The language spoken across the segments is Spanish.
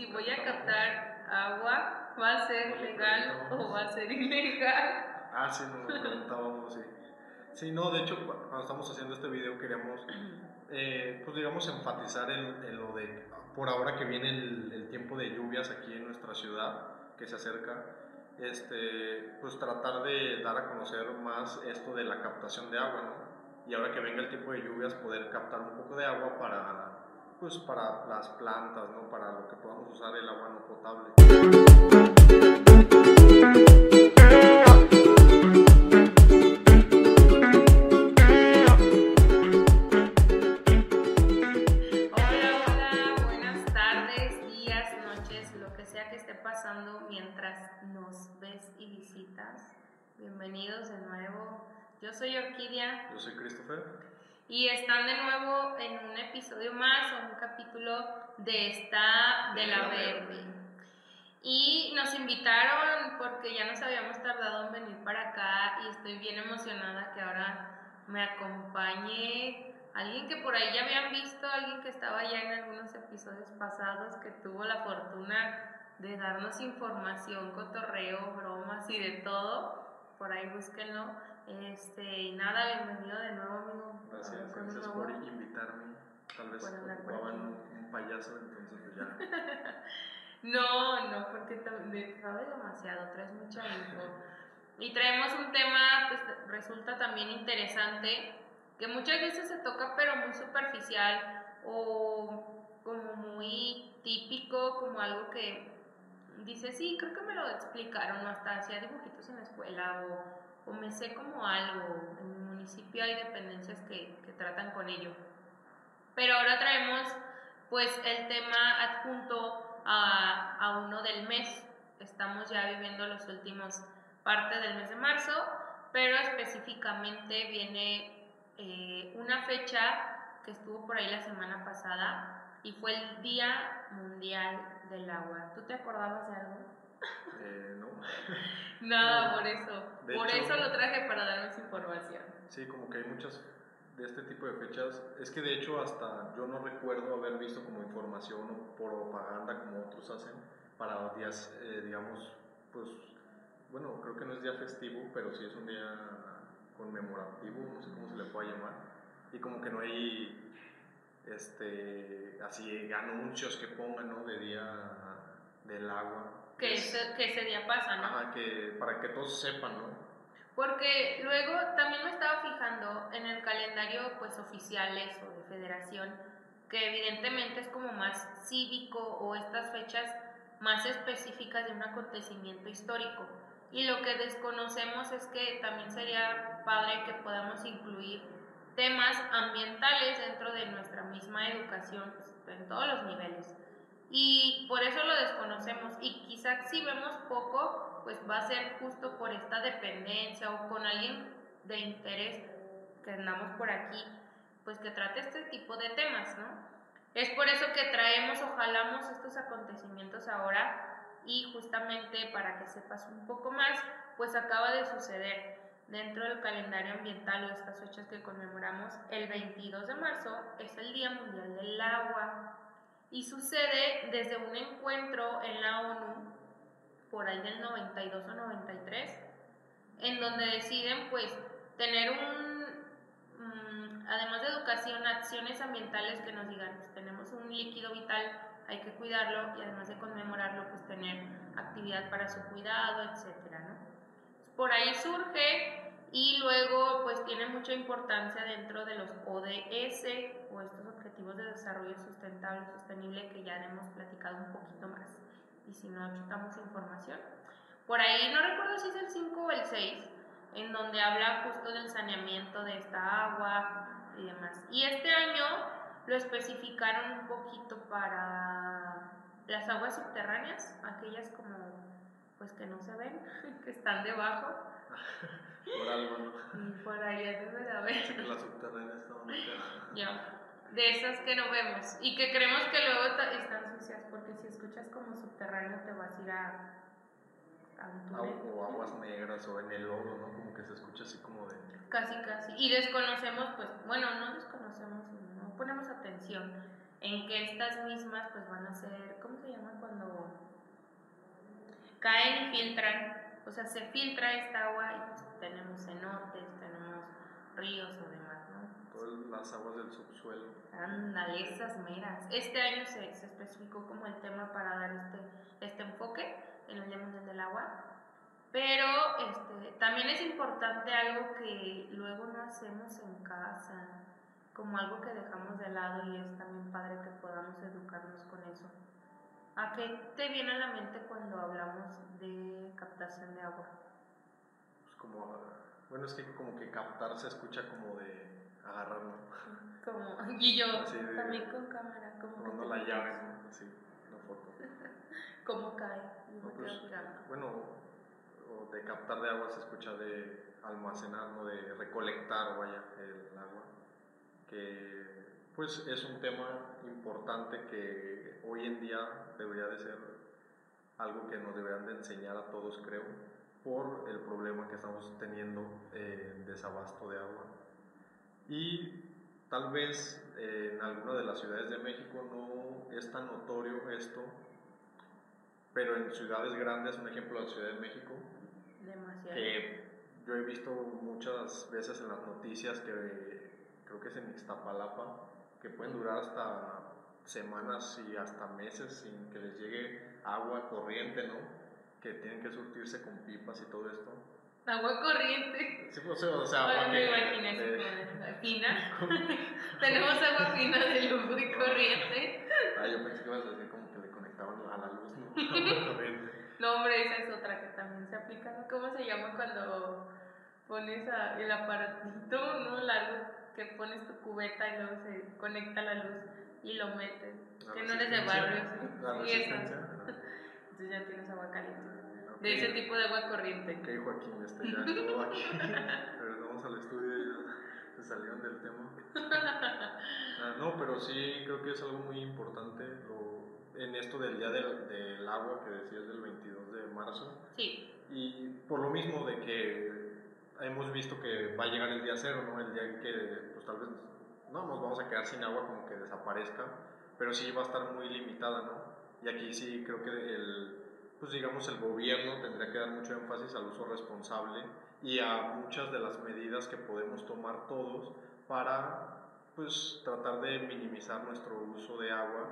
si voy a captar agua, ¿va a ser legal o va a ser ilegal? Ah, sí, nos lo preguntábamos, sí. Sí, no, de hecho, cu- cuando estamos haciendo este video queríamos, eh, pues digamos, enfatizar en, en lo de, por ahora que viene el, el tiempo de lluvias aquí en nuestra ciudad, que se acerca, este, pues tratar de dar a conocer más esto de la captación de agua, ¿no? Y ahora que venga el tiempo de lluvias, poder captar un poco de agua para, pues, para las plantas, ¿no? Para lo que podamos usar el agua no potable. Hola, hola, buenas tardes, días, noches, lo que sea que esté pasando mientras nos ves y visitas. Bienvenidos de nuevo. Yo soy Orquídea Yo soy Christopher. Y están de nuevo en un episodio más o un capítulo de esta de la verde. Y nos invitaron porque ya nos habíamos tardado en venir para acá y estoy bien emocionada que ahora me acompañe alguien que por ahí ya habían visto, alguien que estaba ya en algunos episodios pasados, que tuvo la fortuna de darnos información, cotorreo, bromas y de todo. Por ahí búsquenlo. Este, y nada, bienvenido de nuevo, amigo. Gracias, gracias por invitarme. Tal vez ocupaban un, un payaso, entonces pues ya. No, no, porque de- sabes demasiado, traes mucha info. Y traemos un tema, pues resulta también interesante, que muchas veces se toca, pero muy superficial o como muy típico, como algo que dice, sí, creo que me lo explicaron, o hasta hacía dibujitos en la escuela, o, o me sé como algo. En mi municipio hay dependencias que, que tratan con ello. Pero ahora traemos pues el tema adjunto a, a uno del mes. Estamos ya viviendo los últimos parte del mes de marzo, pero específicamente viene eh, una fecha que estuvo por ahí la semana pasada y fue el Día Mundial del Agua. ¿Tú te acordabas de algo? Eh, no. Nada, No. por eso. De por hecho- eso lo traje para darnos información. Sí, como que hay muchas de este tipo de fechas. Es que de hecho hasta yo no recuerdo haber visto como información o propaganda como otros hacen para días, eh, digamos, pues, bueno, creo que no es día festivo, pero sí es un día conmemorativo, no sé cómo se le puede llamar. Y como que no hay, este, así anuncios que pongan, ¿no? De día del agua. Que Es- ese, que ese día pasa, ¿no? Ajá, que para que todos sepan, ¿no? Porque luego también me estaba fijando en el calendario pues oficiales o de federación, que evidentemente es como más cívico o estas fechas más específicas de un acontecimiento histórico. Y lo que desconocemos es que también sería padre que podamos incluir temas ambientales dentro de nuestra misma educación pues, en todos los niveles. Y por eso lo desconocemos. Y quizás si vemos poco, pues va a ser justo por esta dependencia o con alguien de interés que andamos por aquí, pues que trate este tipo de temas, ¿no? Es por eso que traemos o estos acontecimientos ahora y justamente para que sepas un poco más, pues acaba de suceder dentro del calendario ambiental o estas fechas que conmemoramos, el 22 de marzo es el Día Mundial del Agua y sucede desde un encuentro en la ONU por ahí del 92 o 93 en donde deciden pues tener un mm, además de educación acciones ambientales que nos digan pues tenemos un líquido vital hay que cuidarlo y además de conmemorarlo pues tener actividad para su cuidado etcétera ¿no? por ahí surge y luego pues tiene mucha importancia dentro de los ODS o estos objetivos de desarrollo sustentable y sostenible que ya hemos platicado un poquito más. Y si no chutamos información. Por ahí no recuerdo si es el 5 o el 6 en donde habla justo del saneamiento de esta agua y demás. Y este año lo especificaron un poquito para las aguas subterráneas aquellas como pues que no se ven que están debajo Por algo, ¿no? y por ahí debe de haber. Sí la subterránea está bonita. Ya. De esas que no vemos y que creemos que luego están sucias, porque si escuchas como subterráneo te vas a ir a, a un túnel. Agu- O aguas negras o en el lodo, ¿no? Como que se escucha así como de... Casi, casi. Y desconocemos, pues, bueno, no desconocemos, no ponemos atención en que estas mismas, pues, van a ser, ¿cómo se llama? Cuando caen y filtran, o sea, se filtra esta agua y pues, tenemos cenotes, tenemos ríos o demás, ¿no? Todas las aguas del subsuelo. Ándale, esas meras. Este año se, se especificó como el tema para dar este, este enfoque en el Día Mundial del Agua. Pero este, también es importante algo que luego no hacemos en casa, como algo que dejamos de lado y es también padre que podamos educarnos con eso. ¿A qué te viene a la mente cuando hablamos de captación de agua? Como, bueno, es que como que captar se escucha como de agarrar, ¿no? Como, y yo de- también con cámara, como Tomando la llave, ¿no? Así, una foto. ¿Cómo cae? No, me pues, bueno, o de captar de agua se escucha de almacenar, ¿no? de recolectar, vaya, el agua, que pues es un tema importante que hoy en día debería de ser algo que nos deberían de enseñar a todos, creo, por el problema que estamos teniendo eh, desabasto de agua. Y tal vez eh, en alguna de las ciudades de México no es tan notorio esto, pero en ciudades grandes, un ejemplo la Ciudad de México, Demasiado. que yo he visto muchas veces en las noticias que creo que es en Ixtapalapa, que pueden durar hasta semanas y hasta meses sin que les llegue agua corriente, ¿no? Que tienen que surtirse con pipas y todo esto. Agua corriente. Sí, pues, o sea, Ahora agua me imaginé de fina. Tenemos agua fina de lujo y corriente. Ah, yo pensé que ibas a decir como que le conectaban a la luz, ¿no? Agua corriente. No, hombre, esa es otra que también se aplica. ¿no? ¿Cómo se llama cuando pones a- el aparatito, ¿no? Largo, que pones tu cubeta y luego se conecta la luz y lo metes? La que no eres de barrio, La ¿sí? Resistencia. Entonces ya tienes agua caliente. De ese tipo de agua corriente. Ok, Joaquín, este, ya todo aquí. Regresamos al estudio y ya se salieron del tema. Ah, no, pero sí creo que es algo muy importante lo- en esto del Día del, del Agua que decías del 22 de marzo. Sí, Y por lo mismo de que hemos visto que va a llegar el día cero, ¿no? El día en que pues tal vez no nos vamos a quedar sin agua como que desaparezca, pero sí va a estar muy limitada, ¿no? Y aquí sí creo que el, pues digamos el gobierno tendría que dar mucho énfasis al uso responsable y a muchas de las medidas que podemos tomar todos para pues tratar de minimizar nuestro uso de agua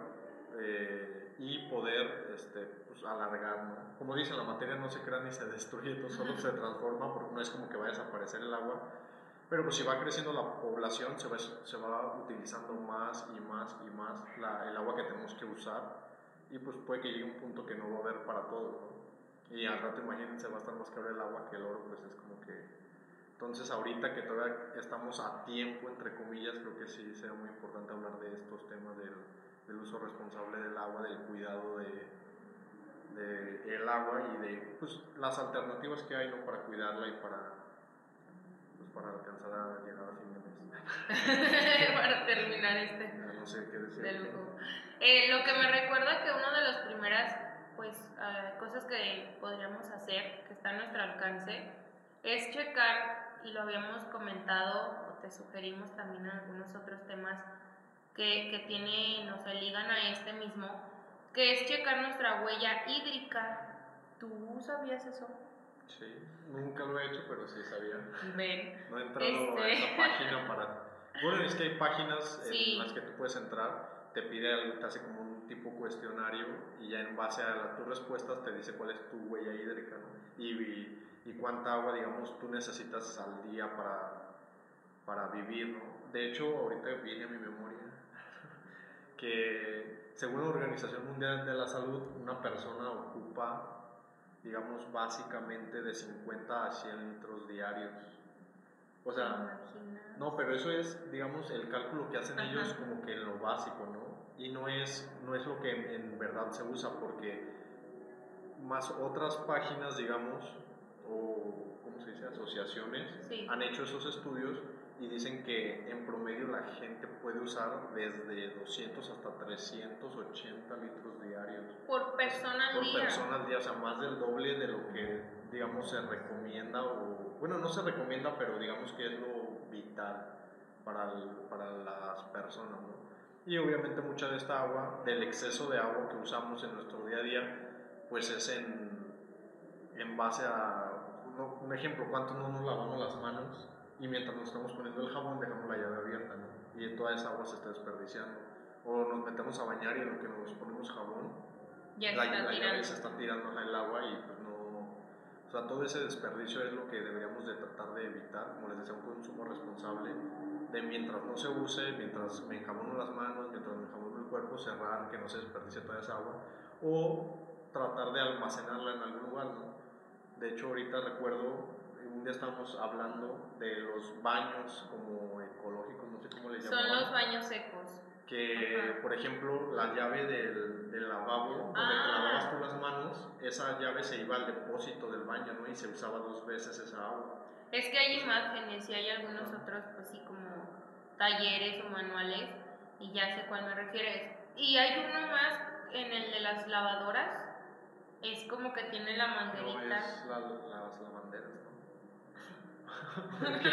eh, y poder este, pues, alargar, ¿no? Como dicen, la materia no se crea ni se destruye, todo solo se transforma, porque no es como que vaya a desaparecer el agua, pero pues si va creciendo la población, se va, se va utilizando más y más y más la- el agua que tenemos que usar, y pues puede que llegue un punto que no va a haber para todos, ¿no? Y al rato imagínense, va a estar más caro el agua que el oro, pues es como que... Entonces ahorita que todavía estamos a tiempo, entre comillas, creo que sí será muy importante hablar de estos temas del, del uso responsable del agua, del cuidado de, de el agua y de pues, las alternativas que hay ¿no? para cuidarla y para, pues, para alcanzar a llegar a fin de mes. para terminar este. No sé qué decir. de lujo. Eh, lo que me recuerda que una de las primeras pues, eh, cosas que podríamos hacer, que está a nuestro alcance, es checar, y lo habíamos comentado, o te sugerimos también en algunos otros temas que, que tienen o se ligan a este mismo, que es checar nuestra huella hídrica. ¿Tú sabías eso? Sí, nunca lo he hecho, pero sí sabía. Ven. No he entrado a Este. esa página para... Bueno, es que hay páginas Sí. en las que tú puedes entrar, te pide algo, te hace como un tipo cuestionario y ya en base a tus respuestas te dice cuál es tu huella hídrica ¿no? y, y, y cuánta agua, digamos, tú necesitas al día para, para vivir, ¿no? De hecho, ahorita viene a mi memoria que según la Organización Mundial de la Salud, una persona ocupa, digamos, básicamente de 50 a 100 litros diarios. O sea, no, pero eso es, digamos, el cálculo que hacen Ajá. ellos como que en lo básico, ¿no? Y no es, no es lo que en, en verdad se usa, porque más otras páginas, digamos, o, ¿cómo se dice?, asociaciones, Sí. han hecho esos estudios y dicen que en promedio la gente puede usar desde 200 hasta 380 litros diarios Por persona al por día. persona al día, o sea, más del doble de lo que, digamos, se recomienda, o, bueno, no se recomienda, pero digamos que es lo vital para, el- para las personas, ¿no? Y obviamente mucha de esta agua, del exceso de agua que usamos en nuestro día a día, pues es en, en base a, un, un ejemplo, cuánto no nos lavamos las manos y mientras nos estamos poniendo el jabón dejamos la llave abierta, ¿no? Y toda esa agua se está desperdiciando. O nos metemos a bañar y en lo que nos ponemos jabón, Ya la, está la llave se está tirando al agua y pues no... O sea, todo ese desperdicio es lo que deberíamos de tratar de evitar, como les decía, un consumo responsable de mientras no se use, mientras me enjabono las manos, mientras me enjabono el cuerpo, cerrar, que no se desperdicie toda esa agua, o tratar de almacenarla en algún lugar, ¿no? De hecho, ahorita recuerdo, un día estábamos hablando de los baños como ecológicos, no sé cómo les Son llamaban los baños secos. que Ajá. por ejemplo la llave del, del lavabo donde te Ah. lavabas tú las manos esa llave se iba al depósito del baño ¿no? y se usaba dos veces esa agua Es que hay imágenes y hay algunos otros, pues sí, como talleres o manuales, y ya sé cuál me refieres. Y hay uno más en el de las lavadoras, es como que tiene la no manguerita. es la- las lavanderas ¿no? ¿De qué,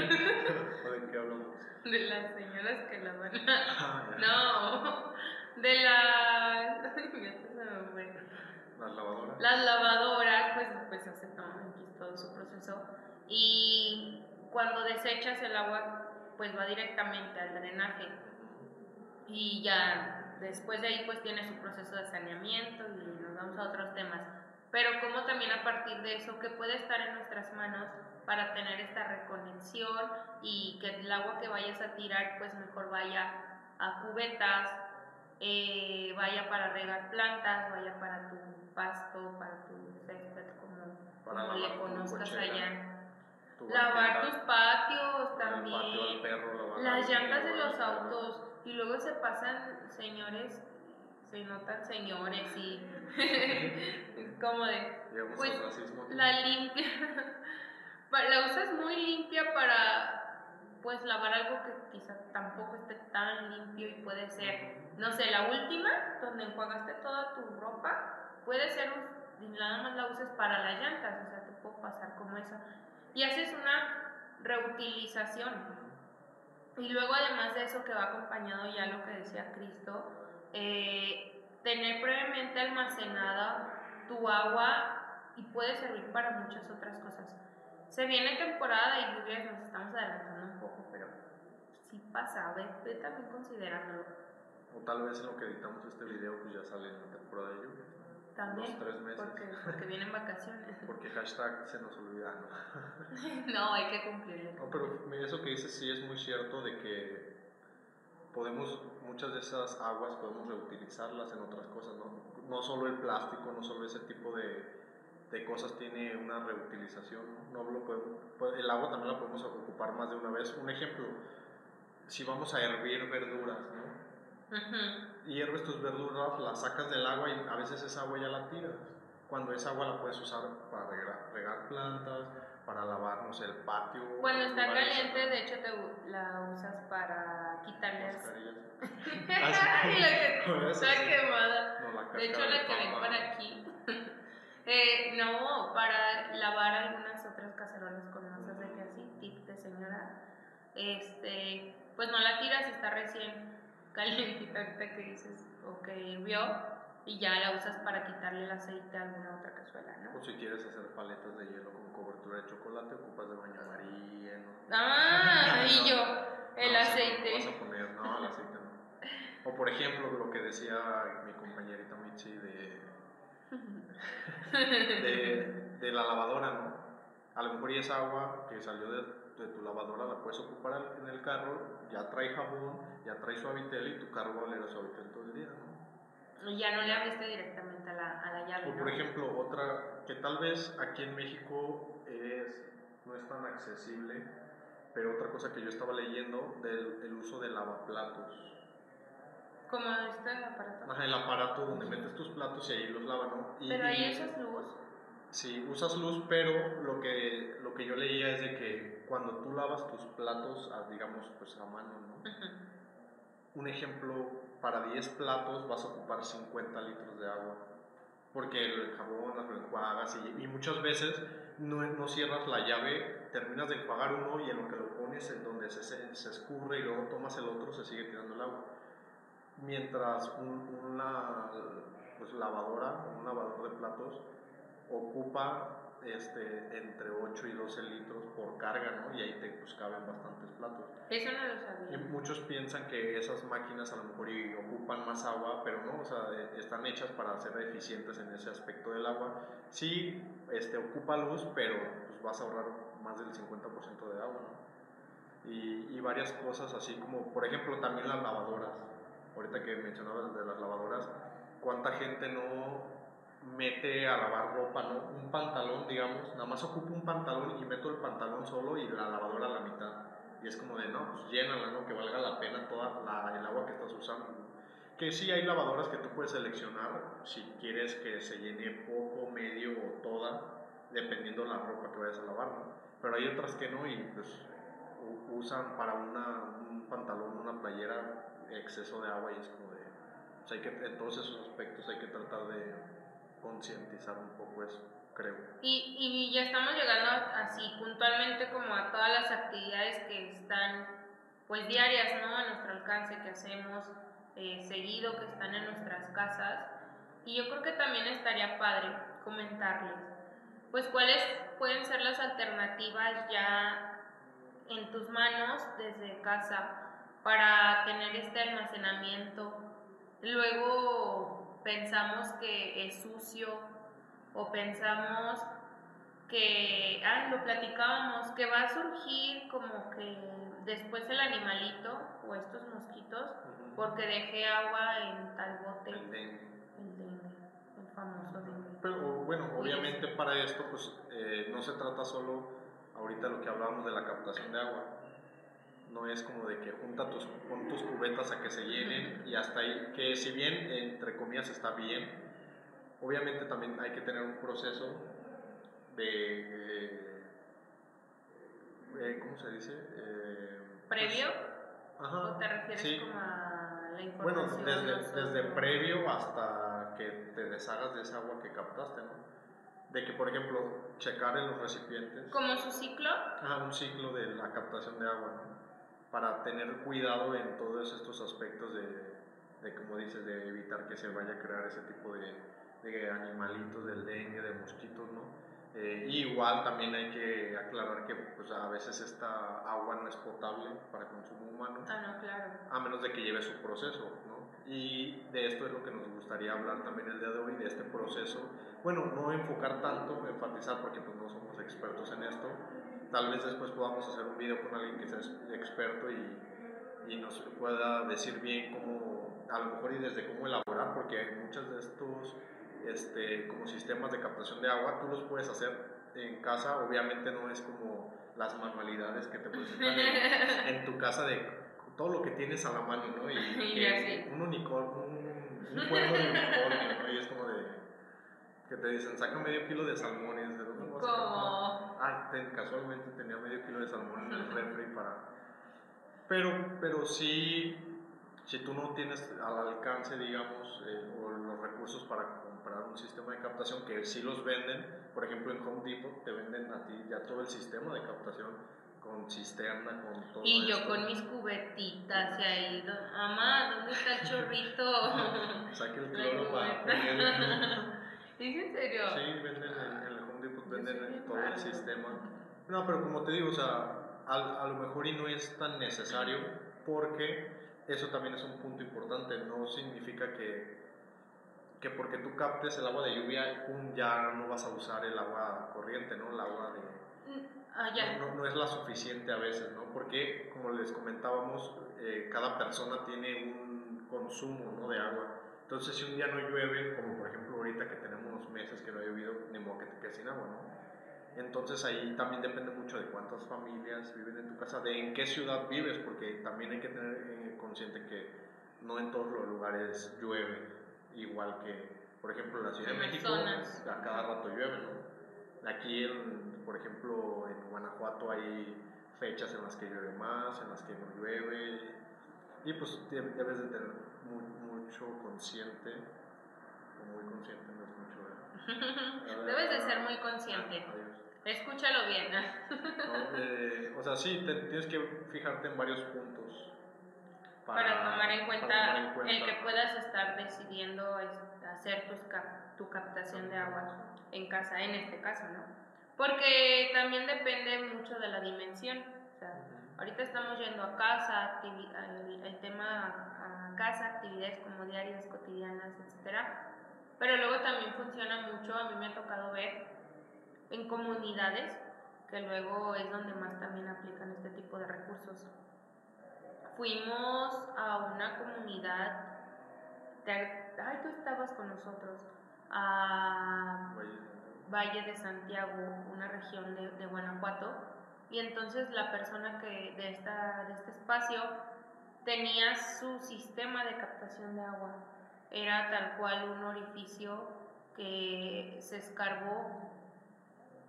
¿O de qué hablamos? De las señoras que lavan. Ah, no, de las. las lavadoras Las lavadoras, pues, pues hacen todo, todo su proceso. Y cuando desechas el agua, pues va directamente al drenaje. Y ya después de ahí, pues tiene su proceso de saneamiento y nos vamos a otros temas. Pero como también a partir de eso, que puede estar en nuestras manos para tener esta reconexión y que el agua que vayas a tirar, pues mejor vaya a cubetas, eh, vaya para regar plantas, vaya para tu pasto, para tu césped, como, como le conozcas allá. Lavar tus patios el patio también. perro Las llantas de los autos. Y luego se pasan señores, se notan señores y es como de, Pues, la limpia, la usas muy limpia para pues lavar algo que quizá tampoco esté tan limpio y puede ser, no sé, la última donde enjuagaste toda tu ropa, puede ser y nada más la uses para las llantas, o sea, te puedo pasar como eso. Y haces una reutilización. Y luego además de eso que va acompañado ya lo que decía Cristo, eh, tener previamente almacenada tu agua y puede servir para muchas otras cosas. Se viene temporada de lluvias, nos estamos adelantando un poco, pero sí pasa, ve, ve también considerándolo. o tal vez en lo que editamos este video pues ya sale en la temporada de lluvia También, tres meses porque, porque vienen vacaciones. porque hashtag se nos olvida ¿no? no, hay que cumplirle. No, pero eso que dices sí es muy cierto de que podemos, muchas de esas aguas podemos reutilizarlas en otras cosas, ¿no? No solo el plástico, no solo ese tipo de, de cosas tiene una reutilización, ¿no? No lo podemos- pues, el agua también la podemos ocupar más de una vez. Un ejemplo, si vamos a hervir verduras, ¿no? Ujú. hierves tus verduras, las sacas del agua y a veces esa agua ya la tiras. Cuando esa agua la puedes usar para regar, regar plantas, para lavar, no sé, el patio. Cuando está caliente, de hecho, te la usas para quitarles. Ay, la que eso está quemada. No, la De hecho, la que ven por aquí. eh, no, para lavar algunas otras cacerolas con masas de que así, tip de señora. Este, pues no la tiras, está recién calientita ahorita que dices, o que hirvió, y ya la usas para quitarle el aceite a alguna otra cazuela, ¿no? O si quieres hacer paletas de hielo con cobertura de chocolate, ocupas de baño María, ¿no? Ah, y No. yo, el No, aceite. vas a poner, no, el aceite no. O por ejemplo, lo que decía mi compañerita Michi de, de, de la lavadora, ¿no? A lo mejor y esa agua que salió de, de tu lavadora la puedes ocupar en el carro, ya trae jabón, ya trae suavitel y tu carro va a oler a suavitel todo el día, ¿no? Y ya no le abriste directamente a la, a la llave. O por ¿no? ejemplo, otra que tal vez aquí en México es, no es tan accesible, pero otra cosa que yo estaba leyendo del el uso de lavaplatos. Como este aparato. Ajá, el aparato donde metes tus platos y ahí los lavan, ¿no? Y, Pero ahí y- usas luz. Sí, usas luz, pero lo que, lo que yo leía es de que cuando tú lavas tus platos, ah, digamos, pues a mano, ¿no? Un ejemplo, para 10 platos vas a ocupar 50 litros de agua. Porque el jabón lo enjuagas y, y muchas veces no, no cierras la llave, terminas de enjuagar uno y en lo que lo pones en donde se, se, se escurre y luego tomas el otro, se sigue tirando el agua. Mientras un- una pues, lavadora, un lavador de platos, ocupa este, entre 8 y 12 litros por carga, ¿no? Y ahí te pues, caben bastantes platos. Eso no lo Y sabía. muchos piensan que esas máquinas a lo mejor y ocupan más agua, pero no, o sea, eh, están hechas para ser eficientes en ese aspecto del agua. Sí, este, ocupa luz, pero pues vas a ahorrar más del 50% de agua, ¿no? Y, y varias cosas así como, por ejemplo, también las lavadoras. Ahorita que mencionabas de las lavadoras, ¿cuánta gente no mete a lavar ropa, ¿no? Un pantalón, digamos, nada más ocupo un pantalón y meto el pantalón solo y la lavadora a la mitad. Y es como de, no, pues llénala, ¿no? Que valga la pena toda la, el agua que estás usando. Que sí hay lavadoras que tú puedes seleccionar si quieres que se llene poco, medio o toda, dependiendo la ropa que vayas a lavar, ¿no? Pero hay otras que no y pues usan para una, un pantalón, una playera, exceso de agua y es como de... pues, hay que, en todos esos aspectos hay que tratar de concientizar un poco eso, creo. Y, y ya estamos llegando así puntualmente como a todas las actividades que están pues diarias, ¿no? A nuestro alcance, que hacemos eh, seguido, que están en nuestras casas. Y yo creo que también estaría padre comentarles, pues cuáles pueden ser las alternativas ya en tus manos desde casa para tener este almacenamiento. Luego pensamos que es sucio o pensamos que, ah, lo platicábamos, que va a surgir como que después el animalito o estos mosquitos porque dejé agua en tal bote, El dengue. el dengue, el famoso dengue. Pero bueno, obviamente para esto pues eh, no se trata solo ahorita lo que hablábamos de la captación de agua. No es como de que junta tus, pon tus cubetas a que se llenen y hasta ahí, que si bien entre comillas está bien, obviamente también hay que tener un proceso de, eh, eh, ¿cómo se dice? Eh, pues, ¿Previo? ajá, ¿O te refieres sí. como a la Bueno, información? desde, nosotros? desde previo hasta que te deshagas de esa agua que captaste, ¿no? De que, por ejemplo, checar en los recipientes ¿Como su ciclo? ajá, un ciclo de la captación de agua, ¿no? Para tener cuidado en todos estos aspectos de, de como dices, de evitar que se vaya a crear ese tipo de, de animalitos, del dengue, de mosquitos, ¿no? Eh, y igual también hay que aclarar que pues, a veces esta agua no es potable para consumo humano Ah, no, claro. a menos de que lleve su proceso, ¿no? Y de esto es lo que nos gustaría hablar también el día de hoy, de este proceso. Bueno, no enfocar tanto, enfatizar porque pues no somos expertos en esto. Tal vez después podamos hacer un video con alguien que sea experto y, y nos pueda decir bien cómo, a lo mejor y desde cómo elaborar, porque hay muchos de estos este, como sistemas de captación de agua, tú los puedes hacer en casa, obviamente no es como las manualidades que te presentan en, en tu casa de todo lo que tienes a la mano, ¿no? Y, Y un unicornio, un, un cuerno de unicornio, ¿no? Y es como de que te dicen, saca medio kilo de salmón y es de dónde vas a sacar?" Como... Ah, casualmente tenía medio kilo de salmón en el refri para... Pero, pero sí, si tú no tienes al alcance, digamos, eh, o los recursos para comprar un sistema de captación, que sí los venden, por ejemplo en Home Depot te venden a ti ya todo el sistema de captación con cisterna, con todo Y yo esto. con mis cubetitas y ahí, mamá, ¿dónde está el chorrito? Saque el cloro para. ¿Es en serio? Sí, venden en, en el Bien todo el sistema. No, pero como te digo, o sea, al- a, lo mejor y no es tan necesario porque eso también es un punto importante. No significa que, que porque tú captes el agua de lluvia, pum, ya no vas a usar el agua corriente, ¿no? El agua de... Ah, ya. No, no es la suficiente a veces, ¿no? Porque, como les comentábamos, eh, cada persona tiene un consumo, ¿no? De agua. Entonces, si un día no llueve, como por ejemplo ahorita que tenemos unos meses que no ha llovido, ni modo que te quedes sin agua, ¿no? Entonces ahí también depende mucho de cuántas familias viven en tu casa, de en qué ciudad vives, porque también hay que tener eh, consciente que no en todos los lugares llueve, igual que, por ejemplo, en la Ciudad de México, zonas. a cada rato llueve, ¿no? Aquí, en, por ejemplo, en Guanajuato hay fechas en las que llueve más, en las que no llueve, y pues de- debes de tener mu- mucho consciente, o muy consciente, no. Debes de ser muy consciente. Ah. Escúchalo bien. No, eh, o sea, sí, te- tienes que fijarte en varios puntos. Para, tomar en cuenta para tomar en cuenta. el que puedas estar decidiendo es- hacer tus cap- tu captación de agua en casa, en este caso, ¿no? Porque también depende mucho de la dimensión. O sea, ahorita estamos yendo a casa, el, el, tema a casa, actividades como diarias, cotidianas, etcétera. Pero luego también funciona mucho, a mí me ha tocado ver en comunidades, que luego es donde más también aplican este tipo de recursos. Fuimos a una comunidad, ay, tú estabas con nosotros, a Valle de Santiago, una región de, de Guanajuato, y entonces la persona que de, esta, de este espacio tenía su sistema de captación de agua. Era tal cual un orificio que se escarbó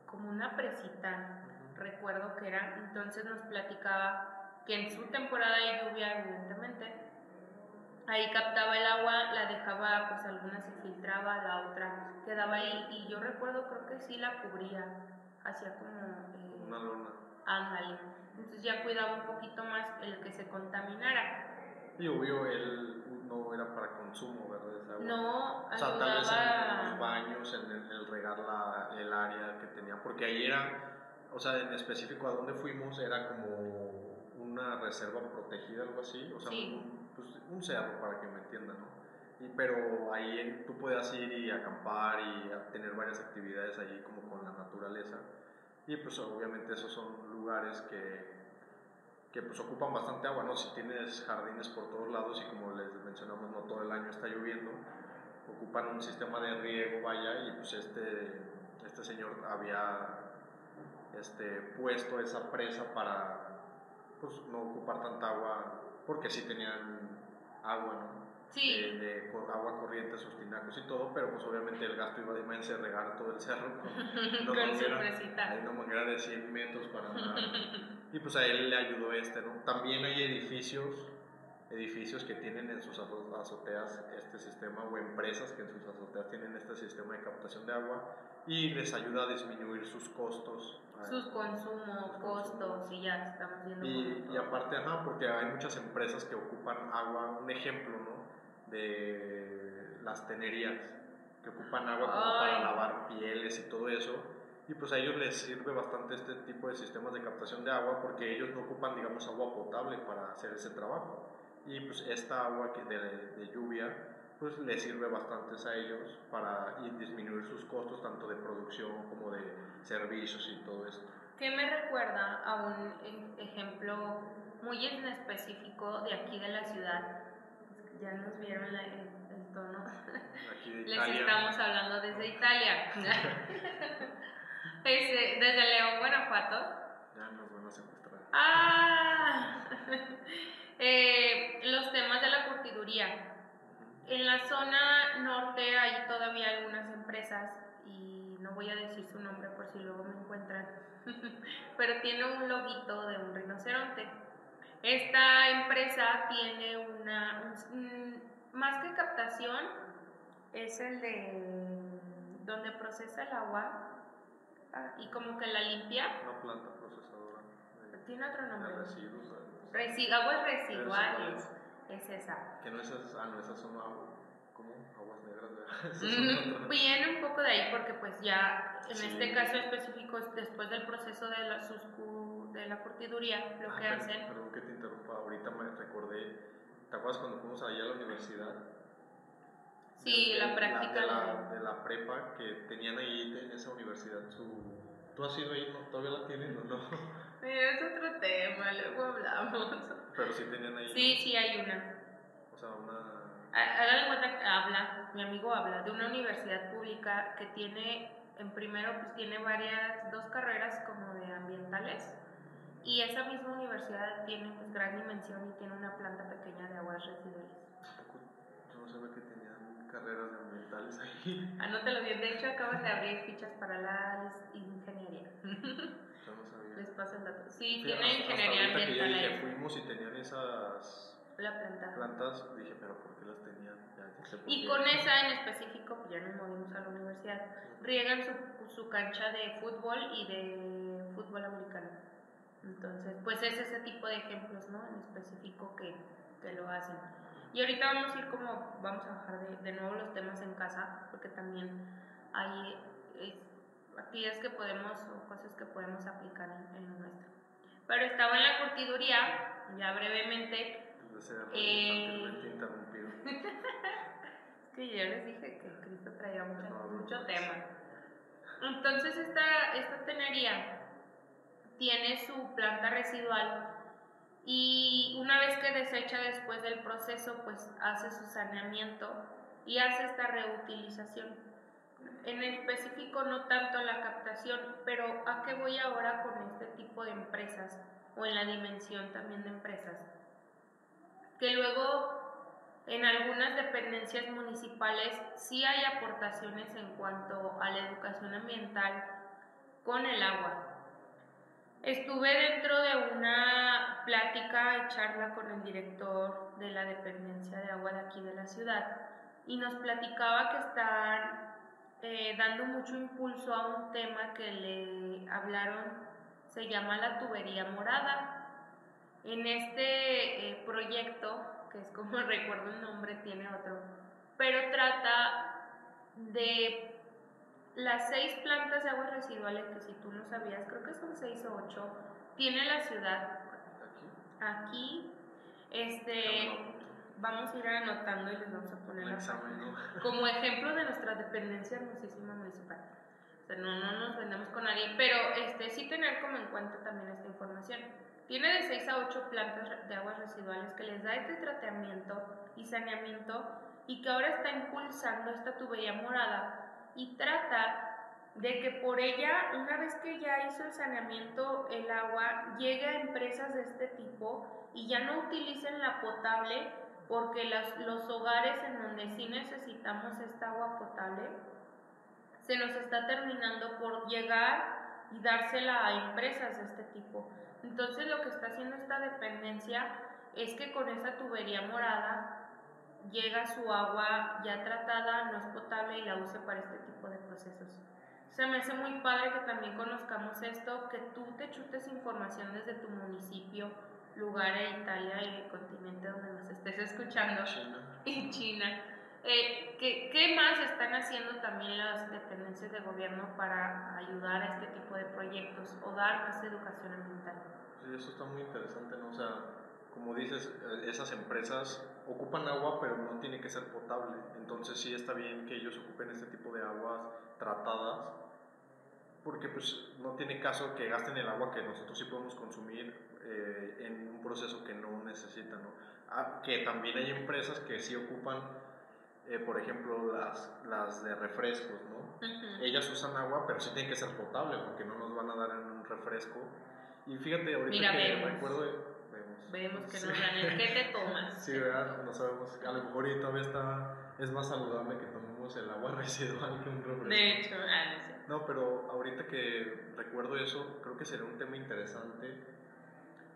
como una presita, recuerdo que era. Entonces nos platicaba que en su temporada de lluvia, evidentemente, ahí captaba el agua, la dejaba, pues alguna se filtraba, la otra quedaba ahí. Y yo recuerdo, creo que sí la cubría, hacía como. Eh, una lona. Ándale. Entonces ya cuidaba un poquito más el que se contaminara. Y obvio, él no era para consumo, ¿verdad? No, o sea, tal vez en, los baños, en el, regar la, el área que tenía, porque ahí era, o sea, en específico a donde fuimos era como una reserva protegida, algo así, o sea, un, pues, un cerro para que me entiendan, ¿no? Y, pero ahí tú puedes ir y acampar y tener varias actividades allí como con la naturaleza. Y pues obviamente esos son lugares que, que pues ocupan bastante agua, ¿no? Si tienes jardines por todos lados y como les mencionamos, no todo el año está lloviendo, ocupan un sistema de riego, vaya, y pues este, este señor había este, puesto esa presa para pues, no ocupar tanta agua, porque sí tenían agua, ¿no? Sí. De, agua corriente, sus tinacos y todo, pero pues obviamente el gasto iba a inmenso regar todo el cerro con, una, manguera, hay una manguera de 100 metros para nada. y pues a él le ayudó este, ¿no? También hay edificios, edificios que tienen en sus azoteas este sistema o empresas que en sus azoteas tienen este sistema de captación de agua y les ayuda a disminuir sus costos. Sus consumos, costos, y ya estamos viendo. Y, y aparte, ajá, porque hay muchas empresas que ocupan agua, un ejemplo, ¿no? de las tenerías, que ocupan agua como para lavar pieles y todo eso. Y pues a ellos les sirve bastante este tipo de sistemas de captación de agua porque ellos no ocupan, digamos, agua potable para hacer ese trabajo. Y pues esta agua que de, de lluvia pues les sirve bastante a ellos para disminuir sus costos tanto de producción como de servicios y todo esto. ¿Qué me recuerda a un ejemplo muy en específico de aquí de la ciudad ya nos vieron el, tono. Les estamos hablando desde Italia. desde, desde León, Guanajuato. Ya nos van a secuestrar. Ah, eh, los temas de la curtiduría. En la zona norte hay todavía algunas empresas y no voy a decir su nombre por si luego me encuentran, pero tiene un loguito de un rinoceronte esta empresa tiene una, más que captación, es el de donde procesa el agua y como que la limpia. Una planta procesadora. Tiene otro nombre. residuos. aguas residuales. Es esa. Que no esas, ah, no, esas son agua, como aguas negras. Viene un poco de ahí porque pues ya en este caso específico después del proceso de la sus de la curtiduría, lo ah, que hacen. Perdón que te interrumpa, ahorita me recordé, ¿te acuerdas cuando fuimos allá a la universidad? Sí, la práctica. de, la, de, la, prepa que tenían ahí en esa universidad su... ¿Tú has ido ahí? ¿no? ¿Todavía la tienen o no? Es otro tema, luego hablamos. Pero sí tenían ahí. Sí, sí hay una. O sea, una. Háganle cuenta que habla, mi amigo habla de una universidad pública que tiene, en primero, pues tiene varias, dos carreras como de ambientales y esa misma universidad tiene pues gran dimensión y tiene una planta pequeña de aguas residuales. Yo no sabía que tenían carreras ambientales ahí. Anótalo bien, de hecho acaban de abrir fichas para la ingeniería. Yo no sabía. Les paso el dato. Sí, tiene ingeniería hasta ambiental. Que dije, fuimos y tenían esas la planta. plantas, dije, pero ¿por qué las tenían? Ya, y con esa en específico, pues ya nos movimos a la universidad, riegan su, su cancha de fútbol y de fútbol americano. Entonces, pues es ese tipo de ejemplos, ¿no? En específico que, que lo hacen. Y ahorita vamos a ir como, vamos a bajar de, de nuevo los temas en casa, porque también hay actividades que podemos o cosas que podemos aplicar en, en nuestro. Pero estaba en la curtiduría, ya brevemente. Eh. interrumpido. Es que yo les dije que Cristo traía mucho, mucho tema. Entonces esta, esta tenería tiene su planta residual y una vez que desecha después del proceso, pues hace su saneamiento y hace esta reutilización. En específico no tanto la captación, pero ¿a qué voy ahora con este tipo de empresas o en la dimensión también de empresas? Que luego en algunas dependencias municipales sí hay aportaciones en cuanto a la educación ambiental con el agua. Estuve dentro de una plática y charla con el director de la dependencia de agua de aquí de la ciudad y nos platicaba que están eh, dando mucho impulso a un tema que le hablaron, se llama la tubería morada. En este eh, proyecto, que es como recuerdo el nombre, tiene otro, pero trata de las seis plantas de aguas residuales que si tú no sabías, creo que son seis o ocho, tiene la ciudad Aquí. Este, vamos a ir anotando y les vamos a poner la como ejemplo de nuestra dependencia hermosísima municipal. O sea, no, no nos vendemos con nadie, pero este, sí tener como en cuenta también esta información. Tiene de 6 a 8 plantas de aguas residuales que les da este tratamiento y saneamiento y que ahora está impulsando esta tubería morada y trata de que por ella, una vez que ya hizo el saneamiento, el agua llegue a empresas de este tipo y ya no utilicen la potable porque los hogares en donde sí necesitamos esta agua potable se nos está terminando por llegar y dársela a empresas de este tipo. Entonces lo que está haciendo esta dependencia es que con esa tubería morada llega su agua ya tratada, no es potable y la use para este tipo de procesos. Se me hace muy padre que también conozcamos esto, que tú te chutes información desde tu municipio, lugar de Italia y el continente donde nos estés escuchando China. en China. Eh, ¿qué, qué más están haciendo también las dependencias de gobierno para ayudar a este tipo de proyectos o dar más educación ambiental? Sí, eso está muy interesante, ¿no? O sea, como dices, eh, esas empresas ocupan agua, pero no tiene que ser potable. Entonces sí está bien que ellos ocupen este tipo de aguas tratadas, porque pues no tiene caso que gasten el agua que nosotros sí podemos consumir eh, en un proceso que no necesitan, ¿no? Ah, que también hay empresas que sí ocupan, eh, por ejemplo, las, las de refrescos, ¿no? Ellas usan agua, pero sí tiene que ser potable porque no nos van a dar en un refresco. Y fíjate, ahorita Mira, que vemos. recuerdo, vemos. Vemos que Sí. nos dan el ¿qué te tomas? Sí, ¿verdad? No sabemos. A lo mejor y todavía está, es más saludable que tomemos el agua residual que un refresco. De hecho, ah, no sé. No, pero ahorita que recuerdo eso, creo que sería un tema interesante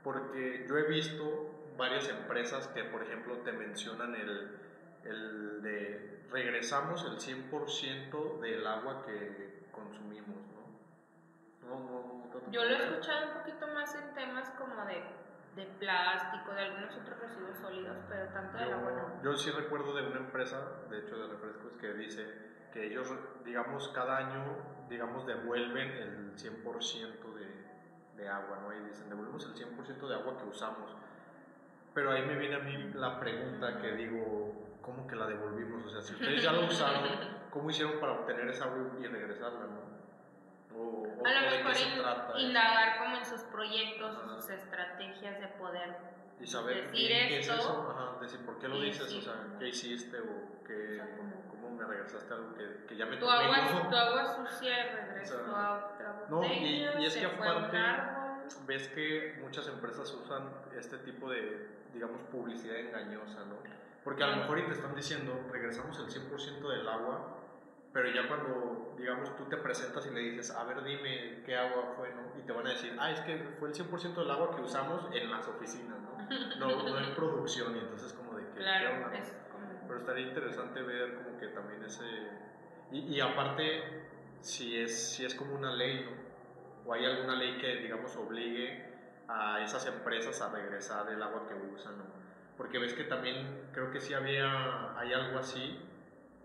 porque yo he visto varias empresas que, por ejemplo, te mencionan el, el de regresamos el 100% del agua que consumimos, ¿no? No, no, no. Yo lo he escuchado un poquito más en temas como de, de plástico, de algunos otros residuos sólidos, pero tanto del agua no. Yo, yo sí recuerdo de una empresa, de hecho de refrescos, que dice que ellos, digamos, cada año, digamos, devuelven el 100% de, de agua, ¿no? Y dicen, devolvemos el 100% de agua que usamos. Pero ahí me viene a mí la pregunta que digo, ¿cómo que la devolvimos? O sea, si ustedes ya lo usaron, ¿cómo hicieron para obtener esa agua y regresarla, no? O, o- A lo mejor qué se in- trata eso? Sus proyectos, Ajá. sus estrategias de poder Y saber decir bien qué es esto, eso, ajá, decir por qué lo y dices, decir o sea, qué hiciste o qué, O sea, como- cómo me regresaste algo que, que ya me Tu tomé agua, tu agua sucia regresó O sea, a otra no, y- botella, y es se que aparte-. Ves que muchas empresas usan este tipo de, digamos, publicidad engañosa, ¿no? Porque a lo mejor y te están diciendo, regresamos el 100% del agua, pero ya cuando, digamos, tú te presentas y le dices, a ver, dime qué agua fue, ¿no? Y te van a decir, ah, es que fue el 100% del agua que usamos en las oficinas, ¿no? No, no en producción, y entonces como de que... ¿qué Claro, onda, es como... Pero estaría interesante ver como que también ese... Y, y aparte, si es, si es como una ley, ¿no? O hay alguna ley que, digamos, obligue a esas empresas a regresar el agua que usan, ¿no? porque ves que también creo que sí había, hay algo así,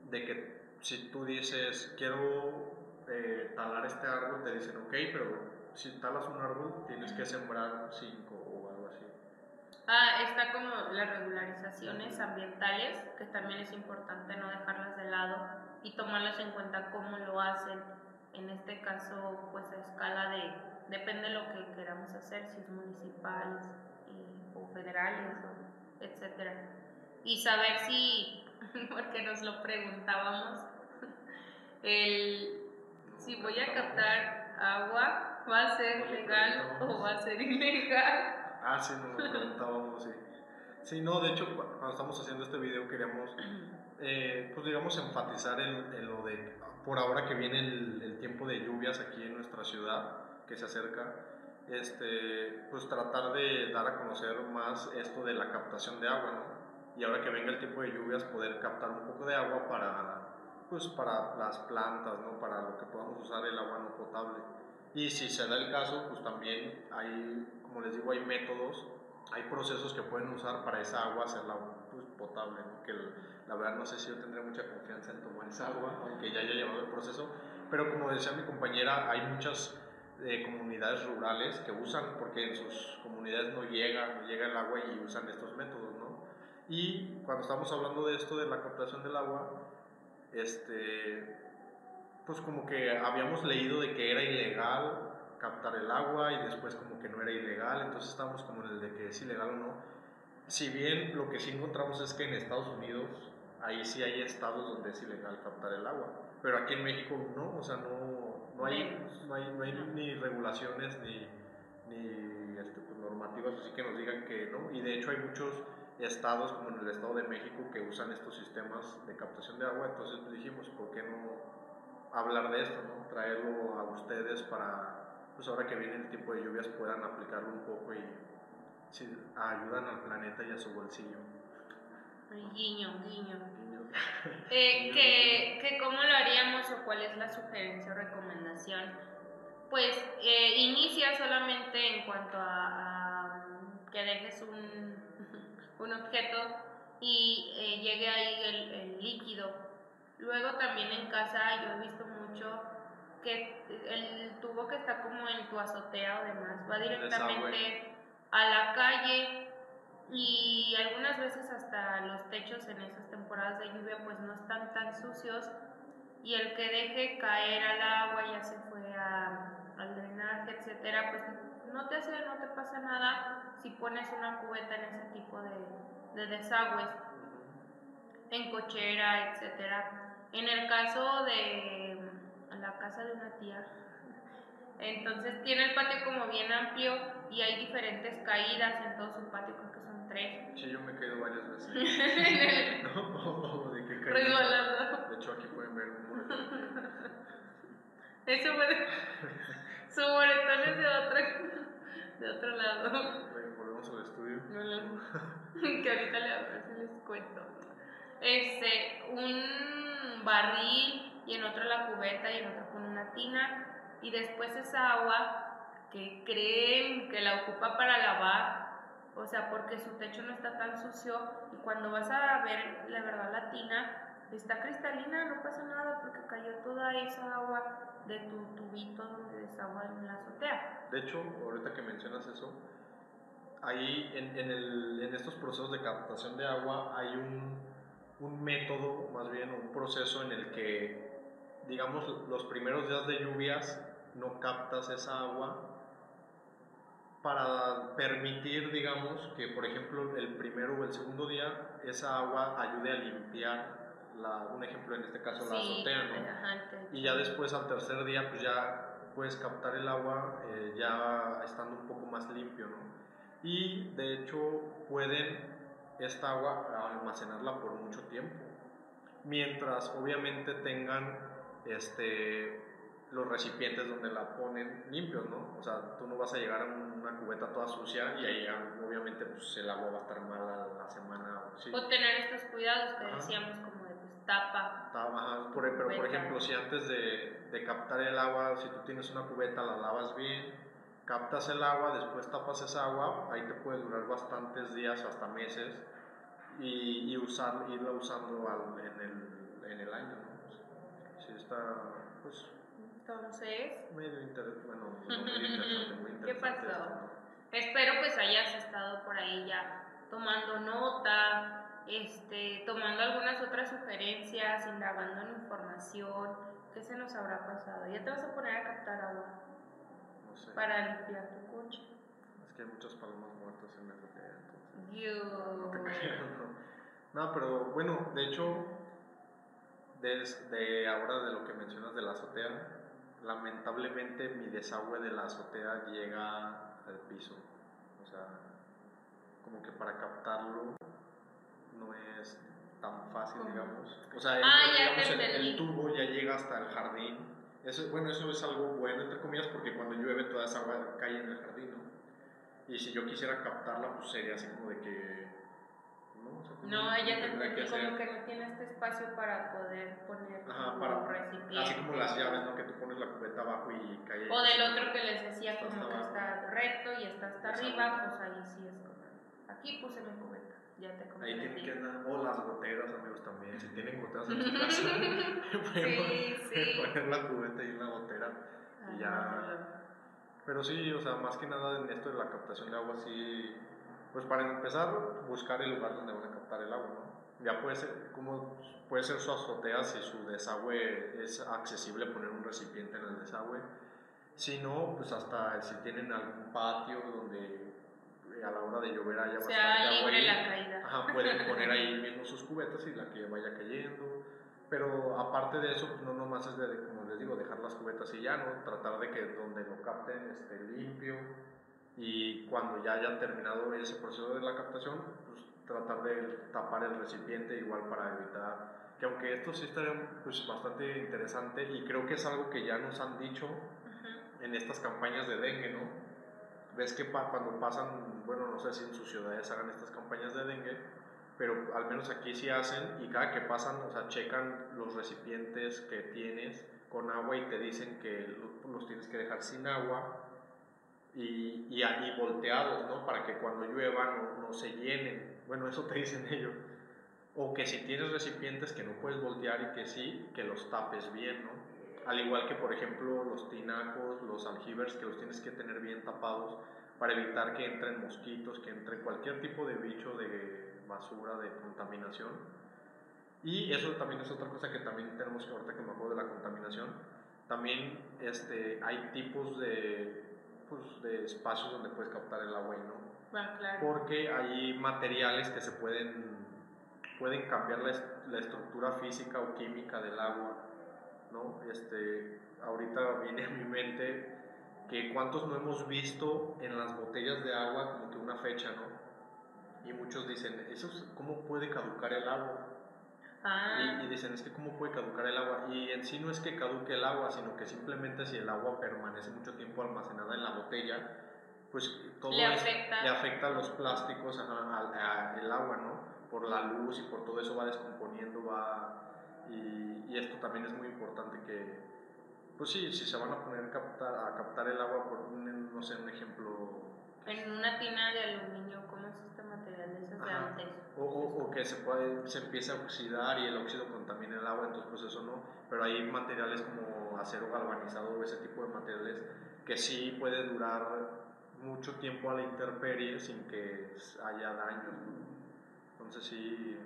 de que si tú dices, quiero eh, talar este árbol, te dicen, ok, pero si talas un árbol tienes que sembrar cinco o algo así. Ah, está como las regularizaciones ambientales, que también es importante no dejarlas de lado y tomarlas en cuenta cómo lo hacen. En este caso, pues a escala de, depende de lo que queramos hacer, si es municipales o federales, etcétera. Y saber si, porque nos lo preguntábamos, el, si voy a captar agua, ¿va a ser legal o va a ser ilegal? Ah, sí, nos lo preguntábamos, sí. Sí, no, de hecho, cuando estamos haciendo este video queríamos, eh, pues digamos, enfatizar en, lo de, por ahora que viene el, el, tiempo de lluvias aquí en nuestra ciudad, que se acerca, este, pues tratar de dar a conocer más esto de la captación de agua, ¿no? Y ahora que venga el tiempo de lluvias, poder captar un poco de agua para, pues, para las plantas, ¿no? Para lo que podamos usar el agua no potable. Y si se da el caso, pues también hay como les digo, hay métodos, hay procesos que pueden usar para esa agua hacerla pues, potable, que la verdad no sé si yo tendré mucha confianza en tomar esa agua, aunque ya haya llevado el proceso, pero como decía mi compañera, hay muchas eh, comunidades rurales que usan, porque en sus comunidades no llega, no llega el agua y usan estos métodos, ¿no? Y cuando estamos hablando de esto, de la captación del agua, este, pues como que habíamos leído de que era ilegal captar el agua y después como que no era ilegal, entonces estamos como en el de que es ilegal o no. Si bien lo que sí encontramos es que en Estados Unidos, ahí sí hay estados donde es ilegal captar el agua, pero aquí en México no, o sea, no, no, hay, no, hay, no hay ni regulaciones ni, ni este, pues, normativas así que nos digan que no, y de hecho hay muchos estados como en el Estado de México que usan estos sistemas de captación de agua, entonces pues, dijimos, ¿por qué no hablar de esto, ¿no? traerlo a ustedes para pues ahora que viene el tiempo de lluvias puedan aplicarlo un poco y ayudan al planeta y a su bolsillo. Guiño, guiño. Eh, que, que, cómo lo haríamos o cuál es la sugerencia o recomendación. Pues eh, inicia solamente en cuanto a, que dejes un, un objeto y eh, llegue ahí el, el líquido. Luego también en casa yo he visto mucho que el tubo que está como en tu azotea o demás va directamente a la calle y algunas veces hasta los techos en esas temporadas de lluvia pues no están tan sucios y el que deje caer al agua ya se fue al drenaje, etcétera, pues no te hace, no te pasa nada si pones una cubeta en ese tipo de, de desagües, en cochera, etcétera. En el caso de la casa de una tía. Entonces tiene el patio como bien amplio y hay diferentes caídas en todo su patio, creo que son tres. Sí, yo me he caído varias veces. no, ¿de qué De hecho, aquí pueden ver un Eso puede. Su moretón es de otro, de otro lado. Volvemos al estudio. que ahorita les, les cuento. Este, un barril y en otro la cubeta y en otro con una tina y después esa agua que creen que la ocupa para lavar, o sea, porque su techo no está tan sucio y cuando vas a ver la verdad la tina está cristalina, no pasa nada porque cayó toda esa agua de tu tubito donde desagua en la azotea. De hecho, ahorita que mencionas eso, ahí en, en, el, en estos procesos de captación de agua hay un, un método, más bien un proceso en el que digamos, los primeros días de lluvias no captas esa agua para permitir, digamos, que por ejemplo el primero o el segundo día esa agua ayude a limpiar, la, un ejemplo en este caso la azotea, ¿no? y ya después al tercer día pues ya puedes captar el agua eh, ya estando un poco más limpio, ¿no? Y de hecho pueden esta agua almacenarla por mucho tiempo, mientras obviamente tengan este, los recipientes donde la ponen limpios, ¿no? O sea, tú no vas a llegar a una cubeta toda sucia y ahí obviamente pues, el agua va a estar mal a la semana. O tener estos cuidados que decíamos como pues, tapa. pero por ejemplo, si antes de, de, captar el agua, si tú tienes una cubeta, la lavas bien, captas el agua, después tapas esa agua, ahí te puede durar bastantes días, hasta meses, y, y usar, irla usando al- en, el, en el año, ¿no? Sí, está, pues, Entonces, medio interesante, bueno, no interesante, muy ¿Qué interesante. pasó? esto, ¿no? espero pues hayas estado por ahí ya tomando nota, este, tomando algunas otras sugerencias, indagando en información. ¿Qué se nos habrá pasado? Ya te vas a poner a captar agua No sé, para limpiar tu coche. es que hay muchas palomas muertas en la azotea, entonces. Yo... No te no. No, pero bueno, de hecho, desde ahora de lo que mencionas de la azotea, lamentablemente mi desagüe de la azotea llega al piso. O sea, como que para captarlo no es tan fácil, ¿Cómo? digamos. O sea, el, Ah, digamos, el- el, tubo ya llega hasta el jardín. Eso, bueno, eso es algo bueno, entre comillas, porque cuando llueve toda esa agua cae en el jardín, ¿no? Y si yo quisiera captarla, pues sería así como de que... No, O sea, No, ya te tendría que como que no tiene este espacio para poder poner Ajá, para- recipiente. Así como las llaves, ¿no? Que tú pones la cubeta abajo y cae. O del otro que les decía como que abajo. está recto y está hasta Exacto. arriba, pues ahí sí es como, aquí puse mi cubeta, ya te Ahí tienen que andar. O las goteras, amigos, también. Si tienen goteras en su casa, pueden, Sí, sí. poner la cubeta y una gotera. Ay, y ya. no, Pero sí, o sea, más que nada en esto de la captación de agua, sí. Pues para empezar, buscar el lugar donde van a captar el agua, ¿no? Ya puede ser, como puede ser su azotea si su desagüe es accesible poner un recipiente en el desagüe. Si no, pues hasta si tienen algún patio donde a la hora de llover haya bastante sea libre ahí, la caída. ajá, pueden poner ahí mismo sus cubetas y la que vaya cayendo. Pero aparte de eso, pues no nomás es de, como les digo, dejar las cubetas y ya, ¿no? Tratar de que donde lo capten esté limpio y cuando ya haya terminado ese proceso de la captación, pues tratar de tapar el recipiente igual para evitar que aunque esto sí estaría pues bastante interesante y creo que es algo que ya nos han dicho Ujú. en estas campañas de dengue, ¿no? Ves que pa- cuando pasan, bueno, no sé si en sus ciudades hagan estas campañas de dengue, pero al menos aquí sí hacen y cada que pasan, o sea, checan los recipientes que tienes con agua y te dicen que lo- los tienes que dejar sin agua y, y volteados, ¿no? Para que cuando llueva no, no se llenen. Bueno, eso te dicen ellos. O que si tienes recipientes que no puedes voltear y que sí, que los tapes bien, ¿no? Al igual que, por ejemplo, los tinacos, los aljibers, que los tienes que tener bien tapados para evitar que entren mosquitos, que entre cualquier tipo de bicho de basura, de contaminación. Y eso también es otra cosa que también tenemos que, ahorita que me acuerdo de la contaminación, también este, hay tipos de, pues, de espacios donde puedes captar el agua y no Ah, claro. porque hay materiales que se pueden, pueden cambiar la, la estructura física o química del agua, ¿no? Este, ahorita viene a mi mente que cuántos no hemos visto en las botellas de agua como que una fecha, ¿no? Y muchos dicen, ¿eso es- cómo puede caducar el agua? Ah, Y, y dicen, es que cómo puede caducar el agua. Y en sí no es que caduque el agua, sino que simplemente si el agua permanece mucho tiempo almacenada en la botella, pues todo Le es- afecta. le afecta a los plásticos, al agua, ¿no? Por la luz y por todo eso va descomponiendo, va... Y, y esto también es muy importante que, pues sí, si se van a poner a captar, a captar el agua, por un, no sé, un ejemplo... en una tina de aluminio, ¿cómo es este material de esas de antes? O, o- o que se, puede, se empiece a oxidar y el óxido contamina el agua, entonces pues eso no. Pero hay materiales como acero galvanizado o ese tipo de materiales que sí puede durar mucho tiempo a la intemperie sin que haya daños. ¿no? Entonces sí,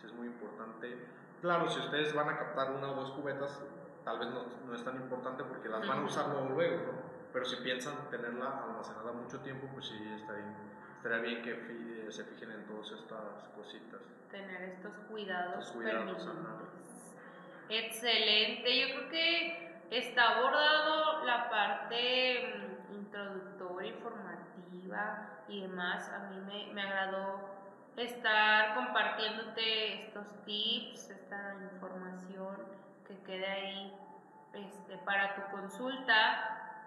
sí es muy importante. Claro, si ustedes van a captar una o dos cubetas, tal vez no, no es tan importante porque las van a usar luego, luego, ¿no? Pero si piensan tenerla almacenada mucho tiempo, pues sí, estaría, estaría bien que eh, se fijen en todas estas cositas. Tener estos cuidados, Estos cuidados. Excelente, yo creo que está abordado la parte mm, introductoria, informativa y demás. A mí me, me agradó estar compartiéndote estos tips, esta información que quede ahí este, para tu consulta.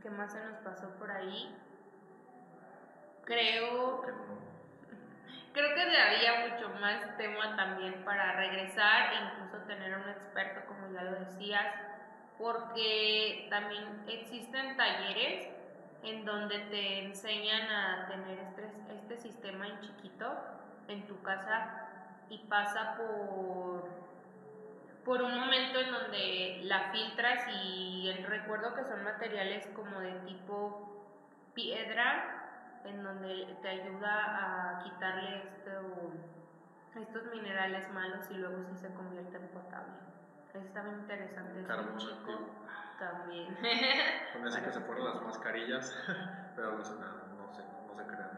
¿Qué más se nos pasó por ahí? Creo. Creo que había mucho más tema también para regresar e incluso tener un experto, como ya lo decías, porque también existen talleres en donde te enseñan a tener este, este sistema en chiquito en tu casa y pasa por, por un momento en donde la filtras y el, recuerdo que son materiales como de tipo piedra, en donde te ayuda a quitarle esto, estos minerales malos y luego sí se convierte en potable. Está bien interesante. Carbón también. Con ese que se ponen las mascarillas, pero no nada, no sé, no se crean,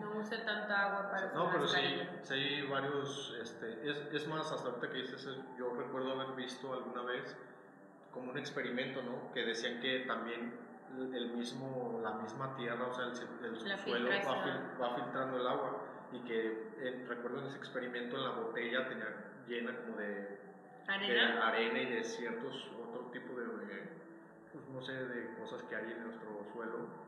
no use tanta agua para No, pero sí, sí hay varios, este, es, es más, hasta ahorita que dices, yo recuerdo haber visto alguna vez como un experimento, ¿no? Que decían que también el mismo, la misma tierra, o sea, el, el suelo va, va, filtrando el agua y que eh, recuerdo en ese experimento en la botella tenía llena como de arena, arena y de ciertos otro tipo de, pues, no sé, de cosas que hay en nuestro suelo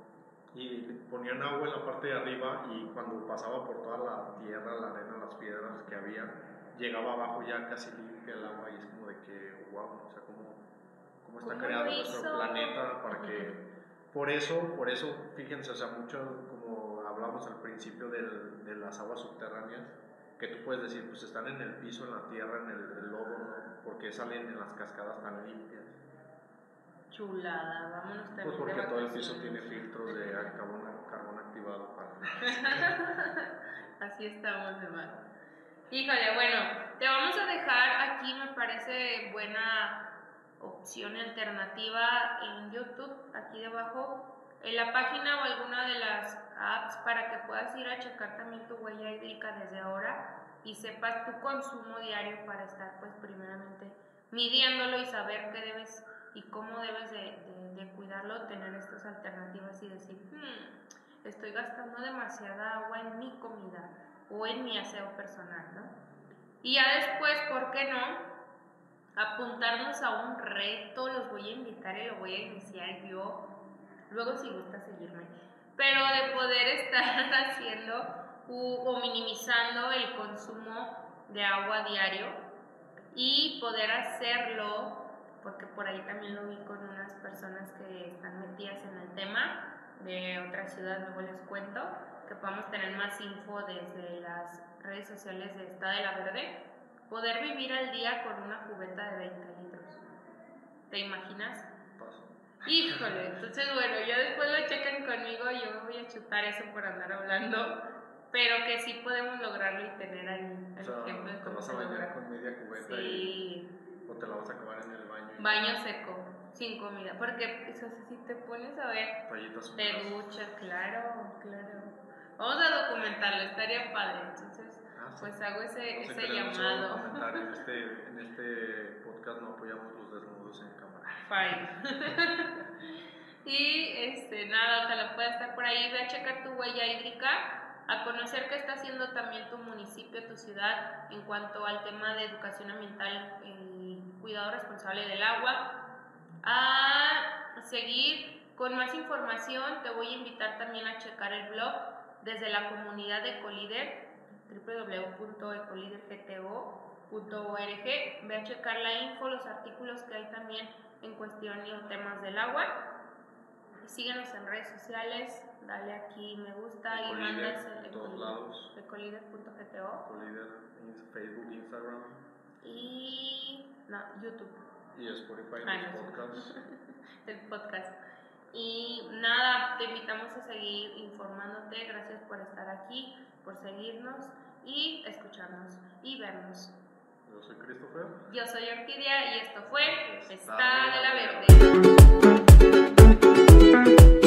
y ponían agua en la parte de arriba y cuando pasaba por toda la tierra, la arena, las piedras que había, llegaba abajo ya casi limpia el agua y es como de que, wow, o sea, cómo, cómo está creado nuestro planeta para que... Por eso, por eso, fíjense, o sea, mucho como hablamos al principio del, de las aguas subterráneas, que tú puedes decir, pues están en el piso, en la tierra, en el, lodo, ¿no? porque salen en las cascadas tan limpias? Chulada, vámonos también. Pues porque todo el piso tiene filtros de carbón, carbón activado para. Así estamos de mal. Híjole, bueno, te vamos a dejar aquí, me parece buena opción alternativa en YouTube, aquí debajo, en la página o alguna de las apps para que puedas ir a checar también tu huella hídrica desde ahora y sepas tu consumo diario para estar pues primeramente midiéndolo y saber qué debes y cómo debes de, de, cuidarlo, tener estas alternativas y decir, hmm, estoy gastando demasiada agua en mi comida o en mi aseo personal, ¿no? Y ya después, ¿por qué no? Apuntarnos a un reto, los voy a invitar y lo voy a iniciar yo, luego si gusta seguirme, pero de poder estar haciendo o minimizando el consumo de agua diario y poder hacerlo porque por ahí también lo vi con unas personas que están metidas en el tema de otra ciudad, luego les cuento, que podamos tener más info desde las redes sociales de Estado de la Verde, poder vivir al día con una cubeta de 20 litros. ¿Te imaginas? Híjole, entonces bueno, ya después lo chequen conmigo, yo voy a chutar eso por andar hablando, pero que sí podemos lograrlo y tener ahí el ejemplo de cómo se logra. con media cubeta sí. O te la vas a acabar en el Baño seco, sin comida. Porque eso, si te pones a ver, te duchas, claro, claro. Vamos a documentarlo, estaría padre. Entonces, ah, pues hago ese, ese llamado. En este, en este podcast no apoyamos los desnudos en cámara. Fine. y este, nada, ojalá pueda estar por ahí. Ve a checar tu huella hídrica a conocer qué está haciendo también tu municipio, tu ciudad en cuanto al tema de educación ambiental y cuidado responsable del agua. A seguir con más información, te voy a invitar también a checar el blog desde la comunidad de Ecolider, www.ecolidergto.org. Ve a checar la info, los artículos que hay también en cuestión y temas del agua. Síguenos en redes sociales, dale aquí me gusta y todos lados. Ecolider.gto. Facebook, Instagram. Y no, YouTube. Y Spotify, Ay, los ah, no, podcasts. el podcast. Y nada, te invitamos a seguir informándote. Gracias por estar aquí, por seguirnos y escucharnos y vernos. Yo soy Christopher. Yo soy Orquídea y esto fue Está, Está de la Verde.